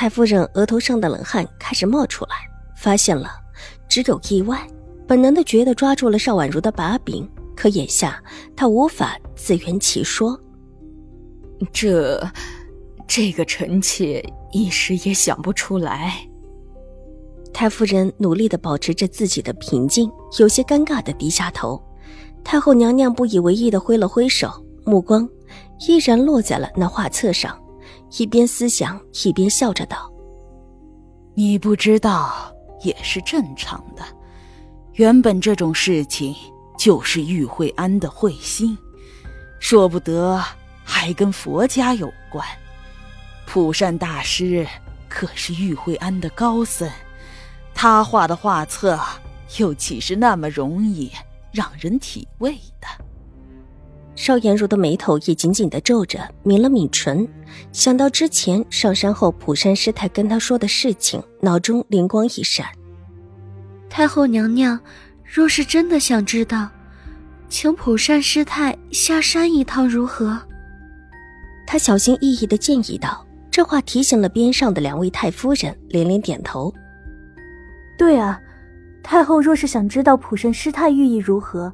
太夫人额头上的冷汗开始冒出来，发现了，只有意外，本能的觉得抓住了邵婉如的把柄，可眼下她无法自圆其说。这，这个臣妾一时也想不出来。太夫人努力的保持着自己的平静，有些尴尬的低下头。太后娘娘不以为意的挥了挥手，目光依然落在了那画册上。一边思想，一边笑着道：“你不知道也是正常的。原本这种事情就是玉慧安的慧心，说不得还跟佛家有关。普善大师可是玉慧安的高僧，他画的画册又岂是那么容易让人体味的？”邵颜如的眉头也紧紧的皱着，抿了抿唇，想到之前上山后普山师太跟他说的事情，脑中灵光一闪。太后娘娘，若是真的想知道，请普善师太下山一趟如何？他小心翼翼的建议道。这话提醒了边上的两位太夫人，连连点头。对啊，太后若是想知道普善师太寓意如何。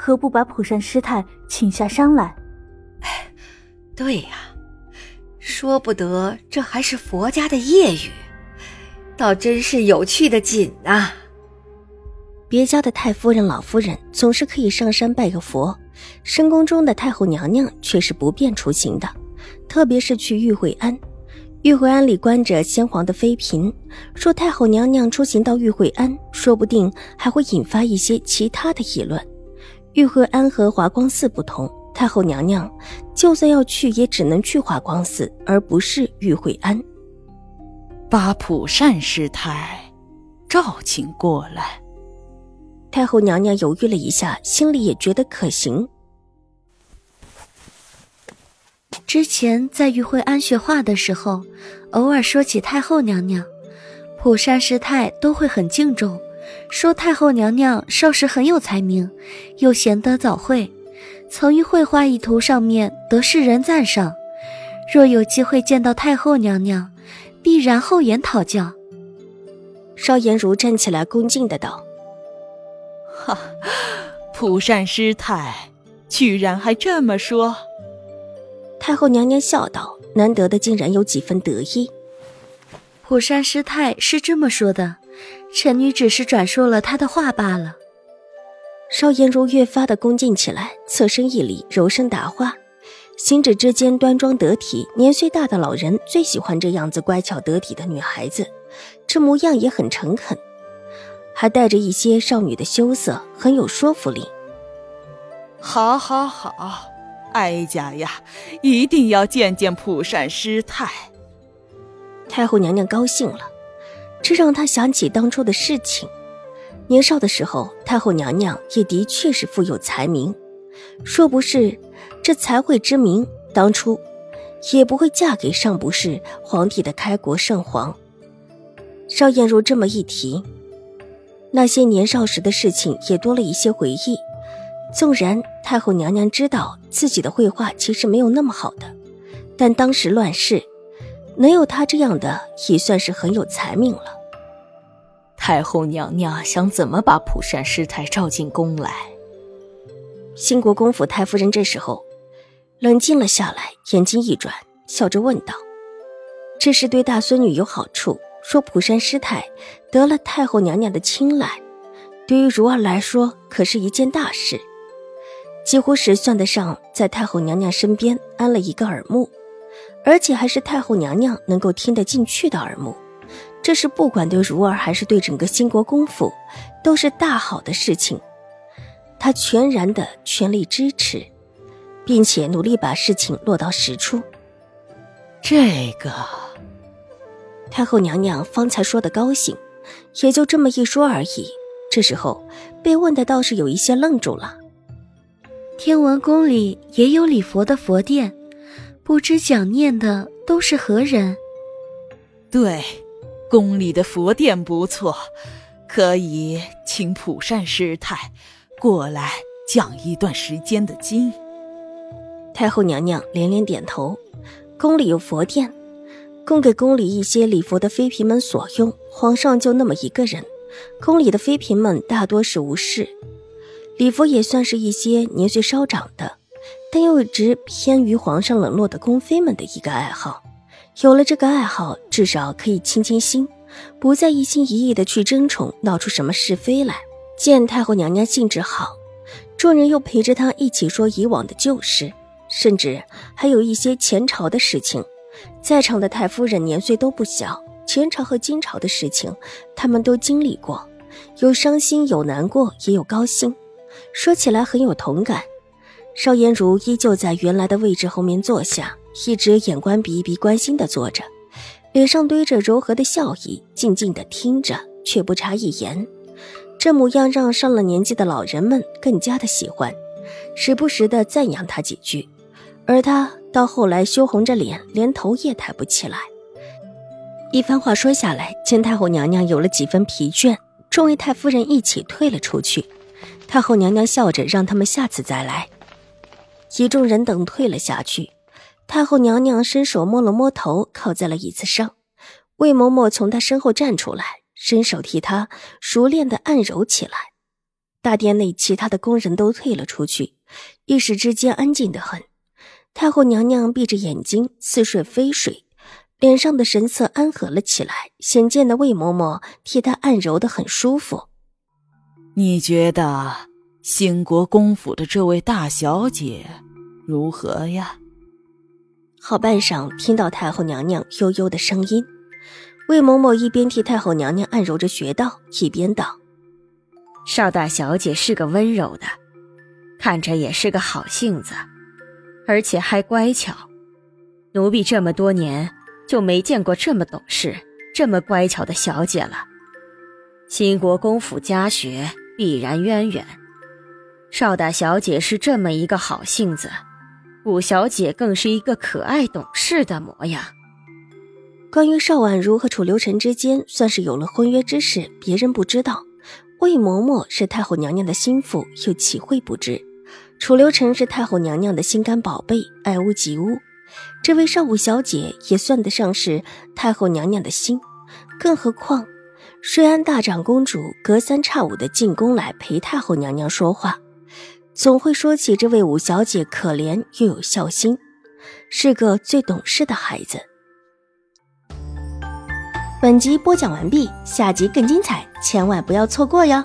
何不把普善师太请下山来？对呀，说不得这还是佛家的业语，倒真是有趣的紧啊！别家的太夫人、老夫人总是可以上山拜个佛，深宫中的太后娘娘却是不便出行的，特别是去玉惠庵。玉惠庵里关着先皇的妃嫔，说太后娘娘出行到玉惠庵，说不定还会引发一些其他的议论。玉慧庵和华光寺不同，太后娘娘就算要去，也只能去华光寺，而不是玉慧庵。把普善师太召请过来。太后娘娘犹豫了一下，心里也觉得可行。之前在玉慧安学画的时候，偶尔说起太后娘娘，普善师太都会很敬重。说太后娘娘少时很有才名，又贤德早慧，曾于绘画一图上面得世人赞赏。若有机会见到太后娘娘，必然厚颜讨教。邵颜如站起来恭敬的道：“哈，普善师太居然还这么说。”太后娘娘笑道：“难得的竟然有几分得意。”普善师太是这么说的。臣女只是转述了他的话罢了。邵颜如越发的恭敬起来，侧身一礼，柔声答话，行止之间端庄得体。年岁大的老人最喜欢这样子乖巧得体的女孩子，这模样也很诚恳，还带着一些少女的羞涩，很有说服力。好，好，好，哀家呀，一定要见见普善师太。太后娘娘高兴了。这让他想起当初的事情。年少的时候，太后娘娘也的确是富有才名，若不是这才慧之名，当初也不会嫁给尚不是皇帝的开国圣皇。邵艳如这么一提，那些年少时的事情也多了一些回忆。纵然太后娘娘知道自己的绘画其实没有那么好的，但当时乱世。能有他这样的，也算是很有才名了。太后娘娘想怎么把蒲善师太召进宫来？兴国公府太夫人这时候冷静了下来，眼睛一转，笑着问道：“这是对大孙女有好处。说普善师太得了太后娘娘的青睐，对于如儿来说可是一件大事，几乎是算得上在太后娘娘身边安了一个耳目。”而且还是太后娘娘能够听得进去的耳目，这是不管对如儿还是对整个兴国公府，都是大好的事情。她全然的全力支持，并且努力把事情落到实处。这个，太后娘娘方才说的高兴，也就这么一说而已。这时候被问的倒是有一些愣住了。天文宫里也有礼佛的佛殿，不知讲念的都是何人？对，宫里的佛殿不错，可以请普善师太过来讲一段时间的经。太后娘娘连连点头。宫里有佛殿，供给宫里一些礼佛的妃嫔们所用。皇上就那么一个人，宫里的妃嫔们大多是无事。礼佛也算是一些年岁稍长的，但又一直偏于皇上冷落的宫妃们的一个爱好。有了这个爱好，至少可以清清心，不再一心一意的去争宠，闹出什么是非来。见太后娘娘兴致好，众人又陪着她一起说以往的旧事。甚至还有一些前朝的事情，在场的太夫人年岁都不小，前朝和今朝的事情，他们都经历过，有伤心，有难过，也有高兴，说起来很有同感。邵颜如依旧在原来的位置后面坐下，一直眼观鼻，鼻关心的坐着，脸上堆着柔和的笑意，静静的听着，却不插一言。这模样让上了年纪的老人们更加的喜欢，时不时的赞扬他几句。而他到后来羞红着脸，连头也抬不起来。一番话说下来，见太后娘娘有了几分疲倦，众位太夫人一起退了出去。太后娘娘笑着让他们下次再来。一众人等退了下去，太后娘娘伸手摸了摸头，靠在了椅子上。魏嬷嬷从她身后站出来，伸手替她熟练的按揉起来。大殿内其他的宫人都退了出去，一时之间安静的很。太后娘娘闭着眼睛似睡非睡，脸上的神色安和了起来，显见的魏嬷嬷替她按揉的很舒服。你觉得兴国公府的这位大小姐如何呀？好半晌，听到太后娘娘悠悠的声音，魏嬷嬷一边替太后娘娘按揉着穴道，一边道：“邵大小姐是个温柔的，看着也是个好性子。”而且还乖巧，奴婢这么多年就没见过这么懂事、这么乖巧的小姐了。新国公府家学必然渊源，邵大小姐是这么一个好性子，五小姐更是一个可爱懂事的模样。关于邵婉如和楚留臣之间算是有了婚约之事，别人不知道。魏嬷嬷是太后娘娘的心腹，又岂会不知？楚留臣是太后娘娘的心肝宝贝，爱屋及乌。这位邵武小姐也算得上是太后娘娘的心，更何况瑞安大长公主隔三差五的进宫来陪太后娘娘说话，总会说起这位五小姐可怜又有孝心，是个最懂事的孩子。本集播讲完毕，下集更精彩，千万不要错过哟。